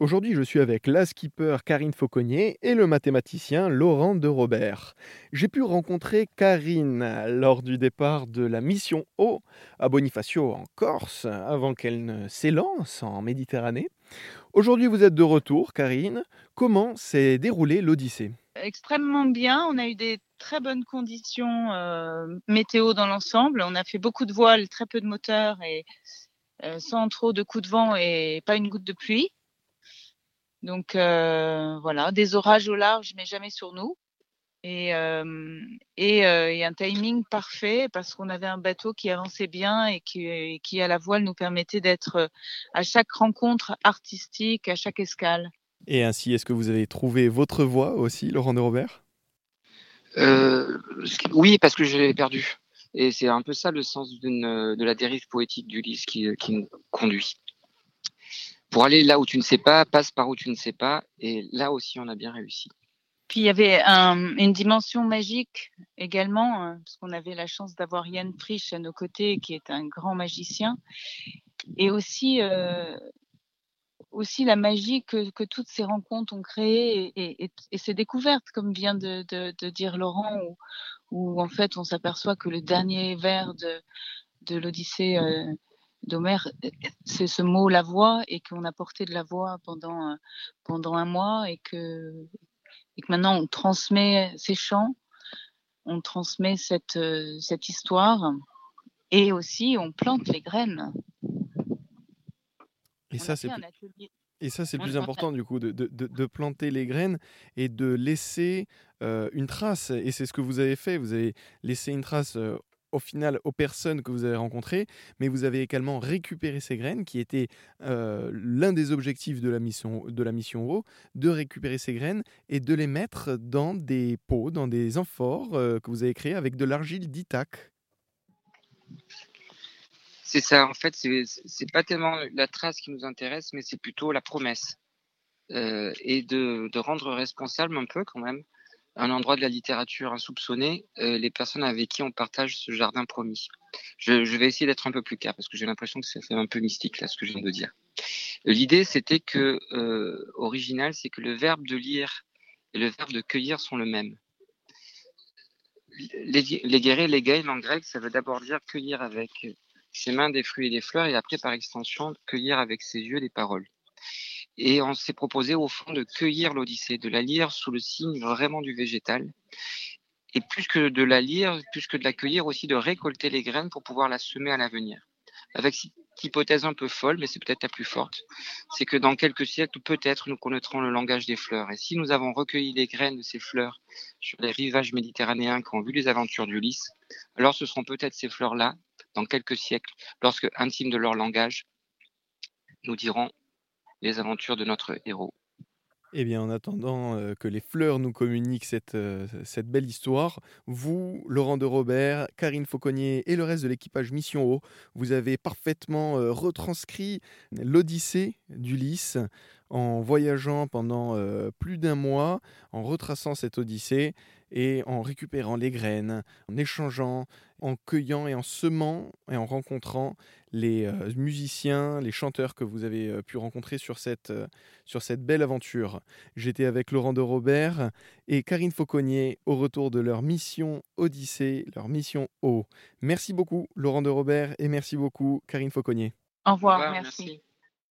Aujourd'hui, je suis avec la skipper Karine Fauconnier et le mathématicien Laurent de Robert. J'ai pu rencontrer Karine lors du départ de la mission O à Bonifacio en Corse, avant qu'elle ne s'élance en Méditerranée. Aujourd'hui, vous êtes de retour, Karine. Comment s'est déroulée l'Odyssée? Extrêmement bien. On a eu des très bonnes conditions euh, météo dans l'ensemble. On a fait beaucoup de voiles, très peu de moteurs et euh, sans trop de coups de vent et pas une goutte de pluie. Donc euh, voilà, des orages au large, mais jamais sur nous. Et, euh, et, euh, et, un timing parfait parce qu'on avait un bateau qui avançait bien et qui, qui à la voile nous permettait d'être à chaque rencontre artistique, à chaque escale. Et ainsi, est-ce que vous avez trouvé votre voie aussi, Laurent de Robert? Euh, Oui, parce que je l'ai perdu. Et c'est un peu ça le sens de la dérive poétique d'Ulysse qui, qui nous conduit pour aller là où tu ne sais pas, passe par où tu ne sais pas. Et là aussi, on a bien réussi. Puis il y avait un, une dimension magique également, hein, parce qu'on avait la chance d'avoir Yann Frisch à nos côtés, qui est un grand magicien, et aussi euh, aussi la magie que, toutes ces rencontres ont créé et, ces découvertes, comme vient de, dire Laurent, où, en fait on s'aperçoit que le dernier vers de, de l'Odyssée euh, d'Homère, c'est ce mot la voix et qu'on a porté de la voix pendant, pendant un mois et que, et que maintenant on transmet ces chants, on transmet cette, cette histoire et aussi on plante les graines. Et ça, c'est et ça, c'est plus important du coup, de, de, de, planter les graines et de laisser euh, une trace. Et c'est ce que vous avez fait. Vous avez laissé une trace euh, au final aux personnes que vous avez rencontrées, mais vous avez également récupéré ces graines, qui était euh, l'un des objectifs de la mission de la mission O, de récupérer ces graines et de les mettre dans des pots, dans des amphores euh, que vous avez créés avec de l'argile d'Ithac. C'est ça, en fait, c'est pas tellement la trace qui nous intéresse, mais c'est plutôt la promesse. Euh, et de, rendre responsable un peu quand même un endroit de la littérature insoupçonné, euh, les personnes avec qui on partage ce jardin promis. Je, vais essayer d'être un peu plus clair parce que j'ai l'impression que fait un peu mystique là ce que je viens de dire. L'idée c'était que euh, original, c'est que le verbe de lire et le verbe de cueillir sont le même. Les, les les gain en grec, ça veut d'abord dire cueillir avec ses mains des fruits et des fleurs et après par extension cueillir avec ses yeux des paroles. Et on s'est proposé au fond de cueillir l'Odyssée, de la lire sous le signe vraiment du végétal. Et plus que de la lire, plus que de la cueillir aussi, de récolter les graines pour pouvoir la semer à l'avenir. Avec cette hypothèse un peu folle, mais c'est peut-être la plus forte, c'est que dans quelques siècles, peut-être nous connaîtrons le langage des fleurs. Et si nous avons recueilli les graines de ces fleurs sur les rivages méditerranéens qui ont vu les aventures d'Ulysse, alors ce seront peut-être ces fleurs-là, dans quelques siècles, lorsque, intimes de leur langage, nous dirons les aventures de notre héros. Eh bien, en attendant euh, que les fleurs nous communiquent cette, euh, cette belle histoire, vous, Laurent de Robert, Karine Fauconnier et le reste de l'équipage Mission O, vous avez parfaitement euh, retranscrit l'Odyssée d'Ulysse en voyageant pendant euh, plus d'un mois, en retraçant cette Odyssée et en récupérant les graines, en échangeant, en cueillant et en semant et en rencontrant les euh, musiciens, les chanteurs que vous avez euh, pu rencontrer sur cette, euh, sur cette belle aventure. J'étais avec Laurent de Robert et Karine Fauconnier au retour de leur mission Odyssée, leur mission O. Merci beaucoup Laurent de Robert et merci beaucoup Karine Fauconnier. Au revoir, merci. merci.